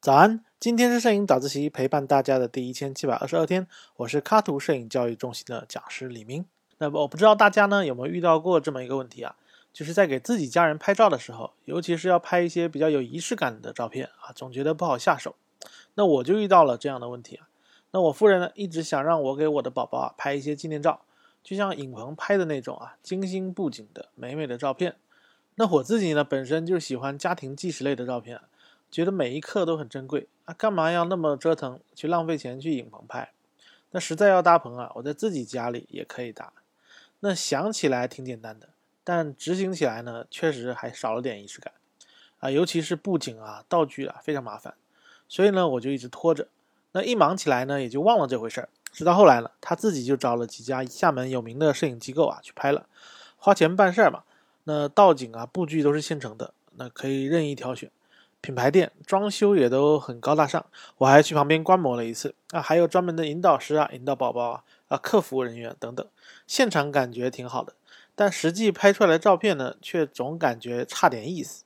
早安，今天是摄影早自习陪伴大家的第一千七百二十二天，我是卡图摄影教育中心的讲师李明。那么我不知道大家呢有没有遇到过这么一个问题啊，就是在给自己家人拍照的时候，尤其是要拍一些比较有仪式感的照片啊，总觉得不好下手。那我就遇到了这样的问题啊。那我夫人呢一直想让我给我的宝宝啊拍一些纪念照，就像影棚拍的那种啊，精心布景的美美的照片。那我自己呢本身就喜欢家庭纪实类的照片。觉得每一刻都很珍贵啊，干嘛要那么折腾去浪费钱去影棚拍？那实在要搭棚啊，我在自己家里也可以搭。那想起来挺简单的，但执行起来呢，确实还少了点仪式感啊，尤其是布景啊、道具啊，非常麻烦。所以呢，我就一直拖着。那一忙起来呢，也就忘了这回事儿。直到后来呢，他自己就找了几家厦门有名的摄影机构啊去拍了，花钱办事儿嘛。那道景啊、布局都是现成的，那可以任意挑选。品牌店装修也都很高大上，我还去旁边观摩了一次啊，还有专门的引导师啊，引导宝宝啊，啊，客服人员等等，现场感觉挺好的，但实际拍出来的照片呢，却总感觉差点意思。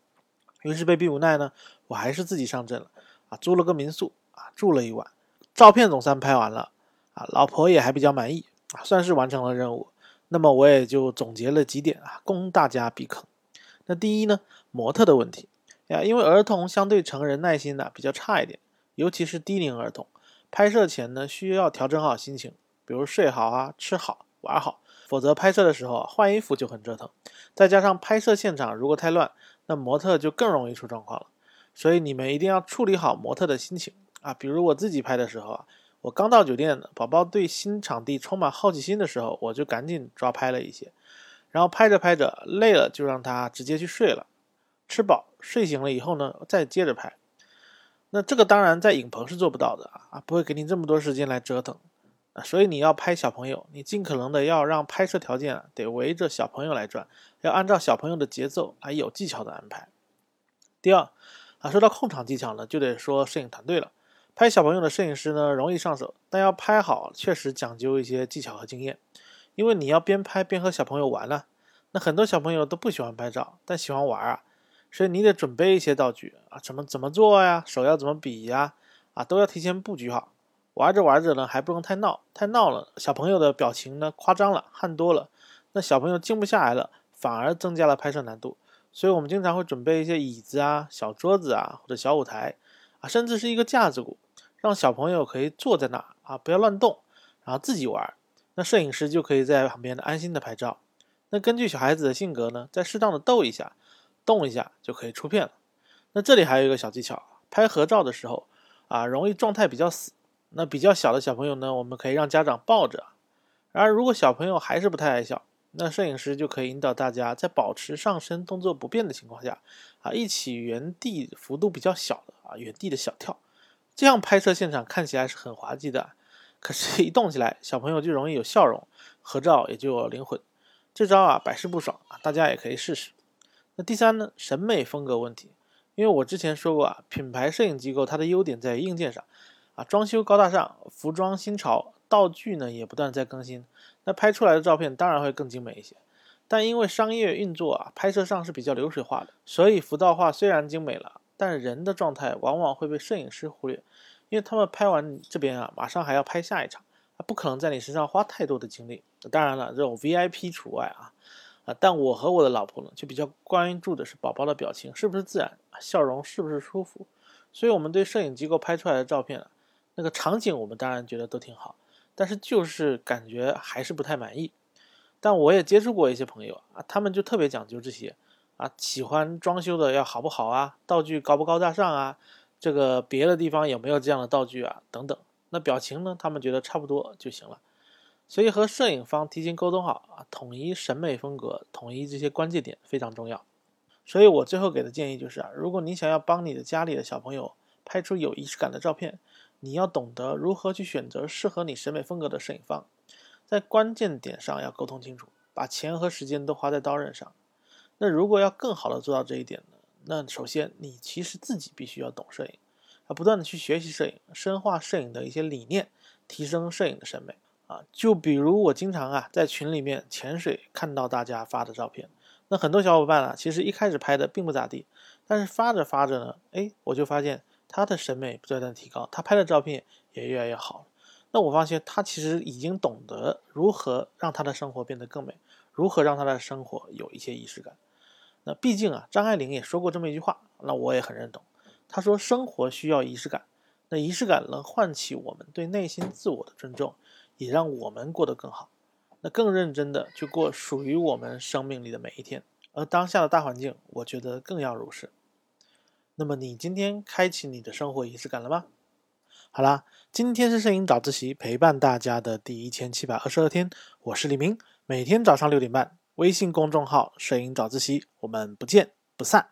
于是被逼无奈呢，我还是自己上阵了啊，租了个民宿啊，住了一晚，照片总算拍完了啊，老婆也还比较满意啊，算是完成了任务。那么我也就总结了几点啊，供大家避坑。那第一呢，模特的问题。呀，因为儿童相对成人耐心呢比较差一点，尤其是低龄儿童，拍摄前呢需要调整好心情，比如睡好啊、吃好、玩好，否则拍摄的时候换衣服就很折腾。再加上拍摄现场如果太乱，那模特就更容易出状况了。所以你们一定要处理好模特的心情啊。比如我自己拍的时候啊，我刚到酒店，宝宝对新场地充满好奇心的时候，我就赶紧抓拍了一些，然后拍着拍着累了，就让他直接去睡了。吃饱睡醒了以后呢，再接着拍。那这个当然在影棚是做不到的啊，不会给你这么多时间来折腾啊。所以你要拍小朋友，你尽可能的要让拍摄条件啊得围着小朋友来转，要按照小朋友的节奏来有技巧的安排。第二啊，说到控场技巧呢，就得说摄影团队了。拍小朋友的摄影师呢容易上手，但要拍好确实讲究一些技巧和经验，因为你要边拍边和小朋友玩呢。那很多小朋友都不喜欢拍照，但喜欢玩啊。所以你得准备一些道具啊，怎么怎么做呀？手要怎么比呀？啊，都要提前布局好。玩着玩着呢，还不能太闹，太闹了，小朋友的表情呢夸张了，汗多了，那小朋友静不下来了，反而增加了拍摄难度。所以我们经常会准备一些椅子啊、小桌子啊或者小舞台啊，甚至是一个架子鼓，让小朋友可以坐在那啊，不要乱动，然后自己玩。那摄影师就可以在旁边安心的拍照。那根据小孩子的性格呢，再适当的逗一下。动一下就可以出片了。那这里还有一个小技巧，拍合照的时候啊，容易状态比较死。那比较小的小朋友呢，我们可以让家长抱着。然而，如果小朋友还是不太爱笑，那摄影师就可以引导大家在保持上身动作不变的情况下啊，一起原地幅度比较小的啊，原地的小跳。这样拍摄现场看起来是很滑稽的，可是，一动起来，小朋友就容易有笑容，合照也就有灵魂。这招啊，百试不爽啊，大家也可以试试。那第三呢，审美风格问题，因为我之前说过啊，品牌摄影机构它的优点在于硬件上，啊，装修高大上，服装新潮，道具呢也不断在更新，那拍出来的照片当然会更精美一些。但因为商业运作啊，拍摄上是比较流水化的，所以服道化虽然精美了，但人的状态往往会被摄影师忽略，因为他们拍完这边啊，马上还要拍下一场，啊，不可能在你身上花太多的精力。当然了，这种 VIP 除外啊。啊，但我和我的老婆呢，就比较关注的是宝宝的表情是不是自然，笑容是不是舒服。所以，我们对摄影机构拍出来的照片啊，那个场景我们当然觉得都挺好，但是就是感觉还是不太满意。但我也接触过一些朋友啊，他们就特别讲究这些啊，喜欢装修的要好不好啊，道具高不高大上啊，这个别的地方有没有这样的道具啊，等等。那表情呢，他们觉得差不多就行了。所以和摄影方提前沟通好啊，统一审美风格，统一这些关键点非常重要。所以我最后给的建议就是啊，如果你想要帮你的家里的小朋友拍出有仪式感的照片，你要懂得如何去选择适合你审美风格的摄影方，在关键点上要沟通清楚，把钱和时间都花在刀刃上。那如果要更好的做到这一点呢，那首先你其实自己必须要懂摄影，啊，不断的去学习摄影，深化摄影的一些理念，提升摄影的审美。啊，就比如我经常啊在群里面潜水看到大家发的照片，那很多小伙伴啊，其实一开始拍的并不咋地，但是发着发着呢，哎，我就发现他的审美不断的提高，他拍的照片也越来越好。那我发现他其实已经懂得如何让他的生活变得更美，如何让他的生活有一些仪式感。那毕竟啊，张爱玲也说过这么一句话，那我也很认同。她说：“生活需要仪式感，那仪式感能唤起我们对内心自我的尊重，也让我们过得更好。那更认真的去过属于我们生命里的每一天。而当下的大环境，我觉得更要如是。那么你今天开启你的生活仪式感了吗？好啦，今天是摄影早自习陪伴大家的第一千七百二十二天，我是李明，每天早上六点半。”微信公众号“摄影早自习”，我们不见不散。